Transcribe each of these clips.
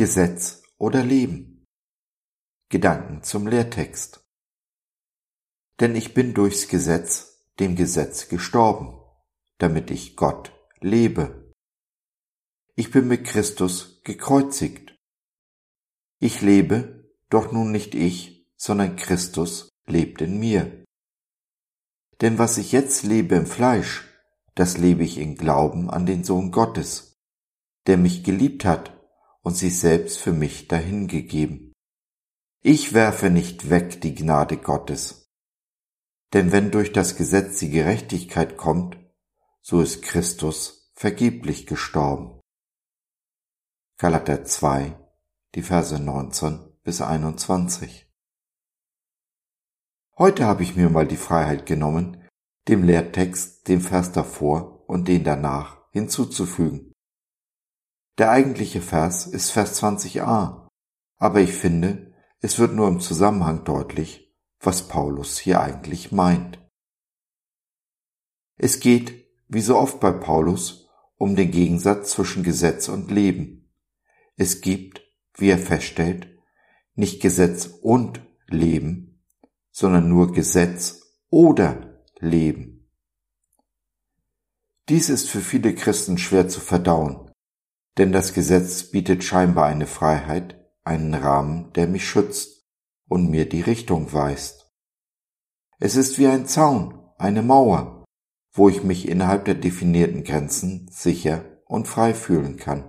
Gesetz oder Leben? Gedanken zum Lehrtext. Denn ich bin durchs Gesetz, dem Gesetz gestorben, damit ich Gott lebe. Ich bin mit Christus gekreuzigt. Ich lebe, doch nun nicht ich, sondern Christus lebt in mir. Denn was ich jetzt lebe im Fleisch, das lebe ich in Glauben an den Sohn Gottes, der mich geliebt hat und sich selbst für mich dahingegeben. Ich werfe nicht weg die Gnade Gottes. Denn wenn durch das Gesetz die Gerechtigkeit kommt, so ist Christus vergeblich gestorben. Galater 2, die Verse 19 bis 21. Heute habe ich mir mal die Freiheit genommen, dem Lehrtext den Vers davor und den danach hinzuzufügen. Der eigentliche Vers ist Vers 20a, aber ich finde, es wird nur im Zusammenhang deutlich, was Paulus hier eigentlich meint. Es geht, wie so oft bei Paulus, um den Gegensatz zwischen Gesetz und Leben. Es gibt, wie er feststellt, nicht Gesetz und Leben, sondern nur Gesetz oder Leben. Dies ist für viele Christen schwer zu verdauen, denn das Gesetz bietet scheinbar eine Freiheit, einen Rahmen, der mich schützt und mir die Richtung weist. Es ist wie ein Zaun, eine Mauer, wo ich mich innerhalb der definierten Grenzen sicher und frei fühlen kann.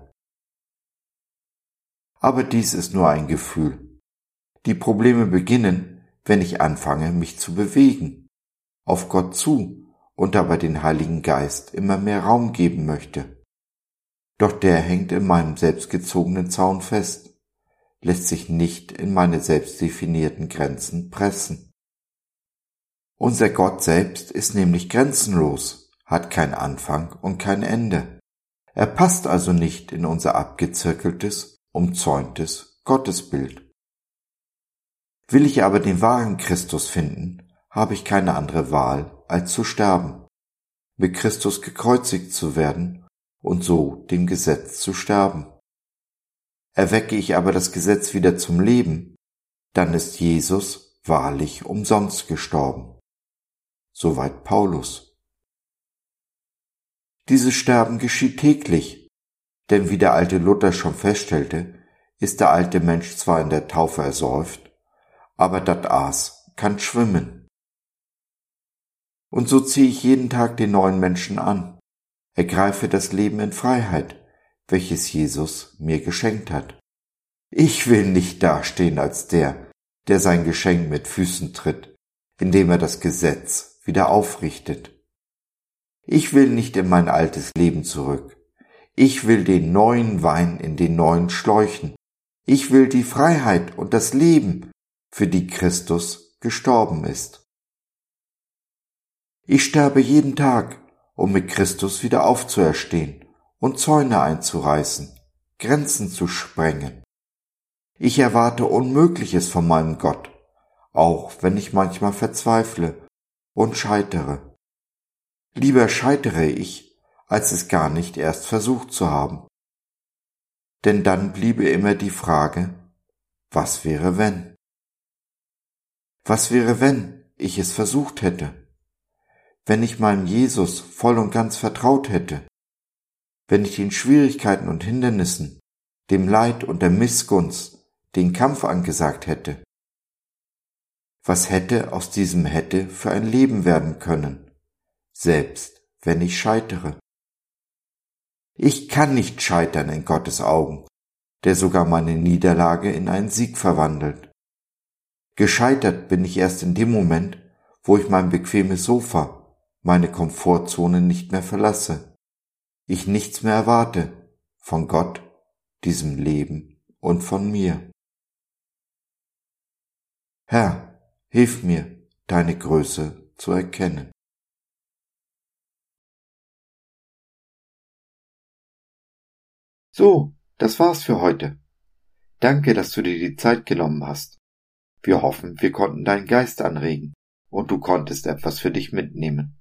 Aber dies ist nur ein Gefühl. Die Probleme beginnen, wenn ich anfange, mich zu bewegen, auf Gott zu und dabei den Heiligen Geist immer mehr Raum geben möchte. Doch der hängt in meinem selbstgezogenen Zaun fest, lässt sich nicht in meine selbst definierten Grenzen pressen. Unser Gott selbst ist nämlich grenzenlos, hat kein Anfang und kein Ende. Er passt also nicht in unser abgezirkeltes, umzäuntes Gottesbild. Will ich aber den wahren Christus finden, habe ich keine andere Wahl, als zu sterben, mit Christus gekreuzigt zu werden und so dem Gesetz zu sterben. Erwecke ich aber das Gesetz wieder zum Leben, dann ist Jesus wahrlich umsonst gestorben. Soweit Paulus. Dieses Sterben geschieht täglich, denn wie der alte Luther schon feststellte, ist der alte Mensch zwar in der Taufe ersäuft, aber dat Aas kann schwimmen. Und so ziehe ich jeden Tag den neuen Menschen an. Ergreife das Leben in Freiheit, welches Jesus mir geschenkt hat. Ich will nicht dastehen als der, der sein Geschenk mit Füßen tritt, indem er das Gesetz wieder aufrichtet. Ich will nicht in mein altes Leben zurück. Ich will den neuen Wein in den neuen Schläuchen. Ich will die Freiheit und das Leben, für die Christus gestorben ist. Ich sterbe jeden Tag um mit Christus wieder aufzuerstehen und Zäune einzureißen, Grenzen zu sprengen. Ich erwarte Unmögliches von meinem Gott, auch wenn ich manchmal verzweifle und scheitere. Lieber scheitere ich, als es gar nicht erst versucht zu haben. Denn dann bliebe immer die Frage, was wäre wenn? Was wäre wenn ich es versucht hätte? Wenn ich meinem Jesus voll und ganz vertraut hätte, wenn ich den Schwierigkeiten und Hindernissen, dem Leid und der Missgunst den Kampf angesagt hätte. Was hätte aus diesem hätte für ein Leben werden können, selbst wenn ich scheitere? Ich kann nicht scheitern in Gottes Augen, der sogar meine Niederlage in einen Sieg verwandelt. Gescheitert bin ich erst in dem Moment, wo ich mein bequemes Sofa meine Komfortzone nicht mehr verlasse, ich nichts mehr erwarte von Gott, diesem Leben und von mir. Herr, hilf mir, deine Größe zu erkennen. So, das war's für heute. Danke, dass du dir die Zeit genommen hast. Wir hoffen, wir konnten deinen Geist anregen und du konntest etwas für dich mitnehmen.